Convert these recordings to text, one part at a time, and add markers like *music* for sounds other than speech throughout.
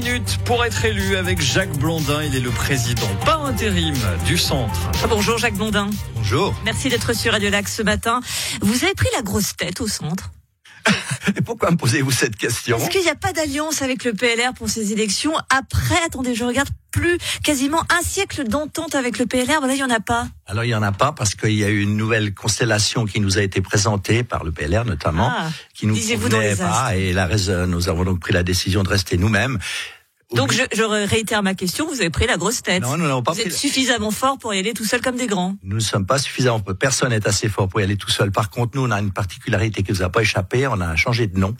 minutes pour être élu avec Jacques Blondin. Il est le président par intérim du centre. Bonjour Jacques Blondin. Bonjour. Merci d'être sur Radio Lac ce matin. Vous avez pris la grosse tête au centre? *laughs* Et pourquoi me posez-vous cette question? Parce qu'il n'y a pas d'alliance avec le PLR pour ces élections. Après, attendez, je regarde plus quasiment un siècle d'entente avec le PLR. Voilà, il n'y en a pas. Alors il y en a pas parce qu'il y a eu une nouvelle constellation qui nous a été présentée par le PLR notamment, Ah, qui nous convenait pas et la raison, nous avons donc pris la décision de rester nous-mêmes. Donc je, je réitère ma question. Vous avez pris la grosse tête. Non, nous n'avons pas Vous êtes suffisamment fort pour y aller tout seul comme des grands. Nous ne sommes pas suffisamment, personne n'est assez fort pour y aller tout seul. Par contre, nous, on a une particularité qui nous a pas échappé, on a changé de nom.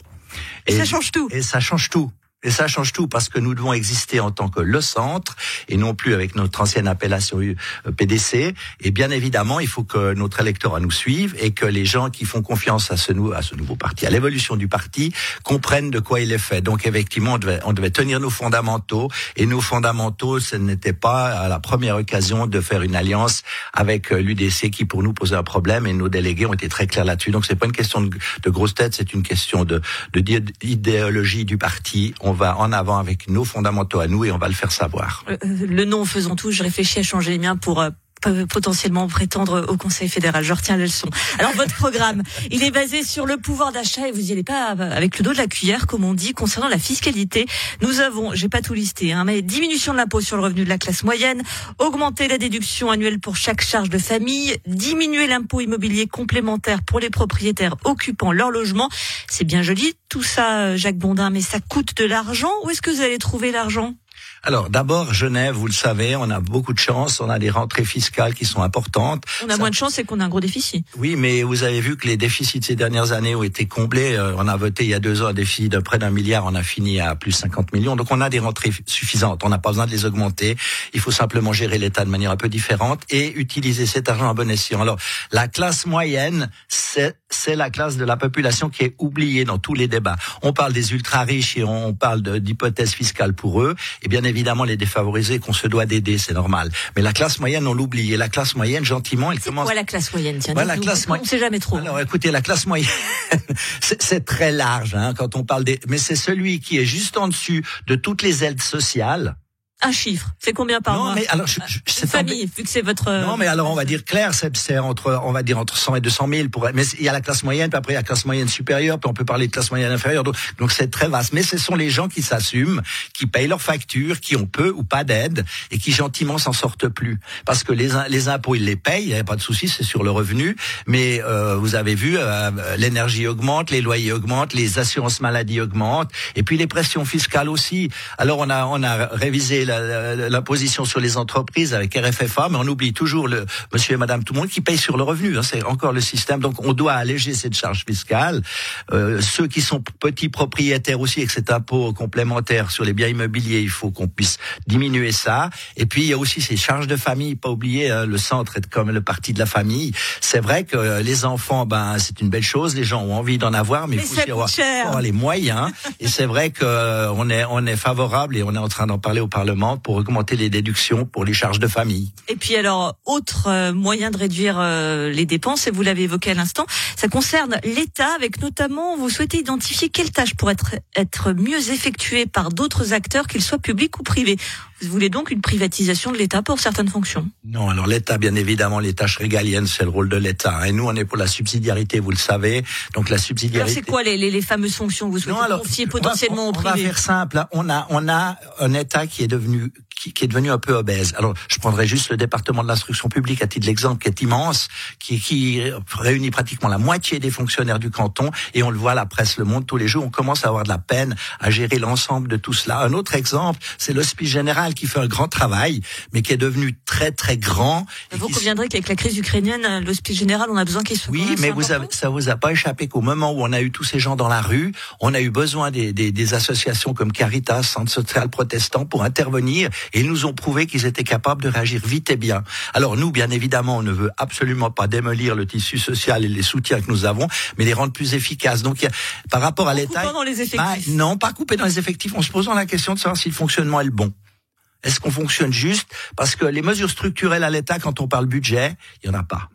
Et, ça change tout. Et ça change tout. Et ça change tout parce que nous devons exister en tant que le centre et non plus avec notre ancienne appellation euh, PDC. Et bien évidemment, il faut que notre électorat nous suive et que les gens qui font confiance à ce, nouveau parti, à l'évolution du parti, comprennent de quoi il est fait. Donc effectivement, on devait, tenir nos fondamentaux et nos fondamentaux, ce n'était pas à la première occasion de faire une alliance avec euh, l'UDC qui pour nous posait un problème et nos délégués ont été très clairs là-dessus. Donc c'est pas une question de, grosse tête, c'est une question de, de di- idéologie du parti. Va en avant avec nos fondamentaux à nous et on va le faire savoir. Euh, Le nom faisant tout, je réfléchis à changer les miens pour euh, potentiellement prétendre au Conseil fédéral. Je retiens la leçon. Alors votre programme, il est basé sur le pouvoir d'achat et vous y allez pas avec le dos de la cuillère, comme on dit, concernant la fiscalité. Nous avons, j'ai pas tout listé, hein, mais diminution de l'impôt sur le revenu de la classe moyenne, augmenter la déduction annuelle pour chaque charge de famille, diminuer l'impôt immobilier complémentaire pour les propriétaires occupant leur logement. C'est bien joli tout ça, euh, Jacques Bondin, mais ça coûte de l'argent. Où est-ce que vous allez trouver l'argent? Alors d'abord, Genève, vous le savez, on a beaucoup de chance, on a des rentrées fiscales qui sont importantes. On a Ça- moins de chance et qu'on a un gros déficit. Oui, mais vous avez vu que les déficits de ces dernières années ont été comblés. Euh, on a voté il y a deux ans un déficit de près d'un milliard, on a fini à plus 50 millions. Donc on a des rentrées suffisantes, on n'a pas besoin de les augmenter. Il faut simplement gérer l'État de manière un peu différente et utiliser cet argent à bon escient. Alors la classe moyenne, c'est c'est la classe de la population qui est oubliée dans tous les débats. On parle des ultra riches et on parle de- d'hypothèses fiscales pour eux. Et bien évidemment les défavorisés qu'on se doit d'aider, c'est normal. Mais la classe moyenne, on l'oublie. Et la classe moyenne, gentiment, elle C'est commence. quoi la classe moyenne tiens, classe qu'on moyenne. ne sait jamais trop. Alors écoutez, la classe moyenne, *laughs* c'est c'est très large hein, quand on parle des... Mais c'est celui qui est juste en dessus de toutes les aides sociales. Un chiffre, c'est combien par non, mois mais alors, je, je- Une c'est famille, vu que c'est votre. euh, Non, mais alors on va dire clair, c'est entre, on va dire entre 100 et 200 000 pour. Mais il y a la classe moyenne, puis après il y a la classe moyenne supérieure, puis on peut parler de classe moyenne inférieure. Donc donc c'est très vaste. Mais ce sont les gens qui s'assument, qui payent leurs factures, qui ont peu ou pas d'aide et qui gentiment s'en sortent plus. Parce que les les impôts ils les payent, il n'y a pas de souci, c'est sur le revenu. Mais euh, vous avez vu, euh, l'énergie augmente, les loyers augmentent, les assurances maladie augmentent, et puis les pressions fiscales aussi. Alors on a on a révisé la, la, la position sur les entreprises avec RFFA, mais on oublie toujours le monsieur et madame tout le monde qui paye sur le revenu. hein, c'est encore le système. Donc on doit alléger cette charge fiscale. Euh, ceux qui sont petits propriétaires aussi avec cet impôt complémentaire sur les biens immobiliers, il faut qu'on puisse diminuer ça. Et puis il y a aussi ces charges de famille. Pas oublier, hein, le centre est comme le parti de la famille. C'est vrai que euh, les enfants, ben c'est une belle chose. Les gens ont envie d'en avoir, mais, Mais il faut avoir, avoir les moyens. et c'est vrai que euh, on est on est favorable et on est en train d'en parler au Parlement pour augmenter les déductions pour les charges de famille. Et puis alors, autre euh, moyen de réduire euh, les dépenses, et vous l'avez évoqué à l'instant, ça concerne l'État, avec notamment, vous souhaitez identifier quelles tâches pourraient être, être mieux effectuées par d'autres acteurs, qu'ils soient publics ou privés. Vous voulez donc une privatisation de l'État pour certaines fonctions? Non, alors l'État, bien évidemment, les tâches régaliennes, c'est le rôle de l'État. Et nous, on est pour la subsidiarité, vous le savez. Donc la Alors subsidiarité. c'est quoi les, les, les fameuses fonctions que vous souhaitez confier on va- potentiellement on, au on va privé faire simple. On a, on a un État qui est devenu, devenu qui, qui est devenu un peu obèse. Alors, je prendrai juste le département de l'instruction publique à titre d'exemple, qui est immense, qui, qui réunit pratiquement la moitié des fonctionnaires du canton. Et on le voit, la presse le montre tous les jours. On commence à avoir de la peine à gérer l'ensemble de tout cela. Un autre exemple, c'est l'hospice général qui fait un grand travail, mais qui est devenu très très grand. et Vous conviendrez qu'avec la crise ukrainienne, l'hospice général, on a besoin qu'il soit oui, mais vous avez, ça vous a pas échappé qu'au moment où on a eu tous ces gens dans la rue, on a eu besoin des, des, des associations comme Caritas, Centre social protestant pour intervenir et ils nous ont prouvé qu'ils étaient capables de réagir vite et bien. Alors nous, bien évidemment, on ne veut absolument pas démolir le tissu social et les soutiens que nous avons, mais les rendre plus efficaces. Donc, a- par rapport à l'État, coupant dans les effectifs. bah, non, pas couper dans les effectifs, en se posant la question de savoir si le fonctionnement est le bon. Est-ce qu'on fonctionne juste? Parce que les mesures structurelles à l'État, quand on parle budget, il y en a pas.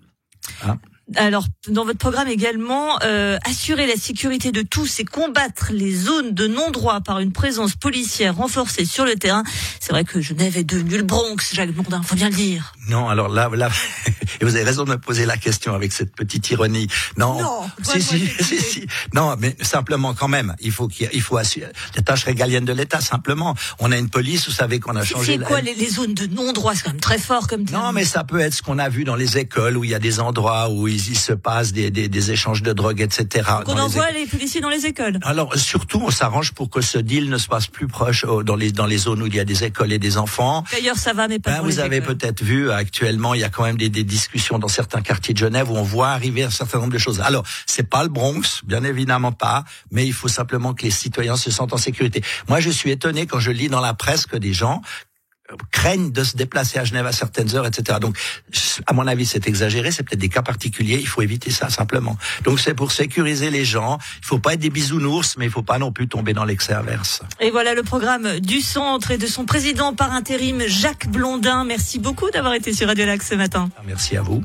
Hein? Alors, dans votre programme également, euh, assurer la sécurité de tous et combattre les zones de non-droit par une présence policière renforcée sur le terrain. C'est vrai que Genève est devenue le Bronx, Jacques Bourdin, faut bien le dire. Non, alors là, là, *laughs* et vous avez raison de me poser la question avec cette petite ironie. Non, Non, si, si, si, si, non, mais simplement quand même, il faut qu'il, il faut assurer la tâche régalienne de l'État. Simplement, on a une police, vous savez qu'on a changé. C'est la- quoi les, les zones de non-droit? C'est quand même très fort comme terme. Non, mais ça peut être ce qu'on a vu dans les écoles où il y a des endroits où il, il se passe des, des, des échanges de drogue, etc. Qu'on les envoie écoles. les policiers dans les écoles. Alors surtout, on s'arrange pour que ce deal ne se passe plus proche dans les dans les zones où il y a des écoles et des enfants. D'ailleurs, ça va, mais pas Ben, pour vous les avez peut-être vu actuellement, il y a quand même des, des discussions dans certains quartiers de Genève où on voit arriver un certain nombre de choses. Alors, c'est pas le Bronx, bien évidemment pas, mais il faut simplement que les citoyens se sentent en sécurité. Moi, je suis étonné quand je lis dans la presse que des gens craignent de se déplacer à Genève à certaines heures, etc. Donc, à mon avis, c'est exagéré. C'est peut-être des cas particuliers. Il faut éviter ça simplement. Donc, c'est pour sécuriser les gens. Il faut pas être des bisounours, mais il faut pas non plus tomber dans l'excès inverse. Et voilà le programme du centre et de son président par intérim, Jacques Blondin. Merci beaucoup d'avoir été sur Radio Lac ce matin. Merci à vous.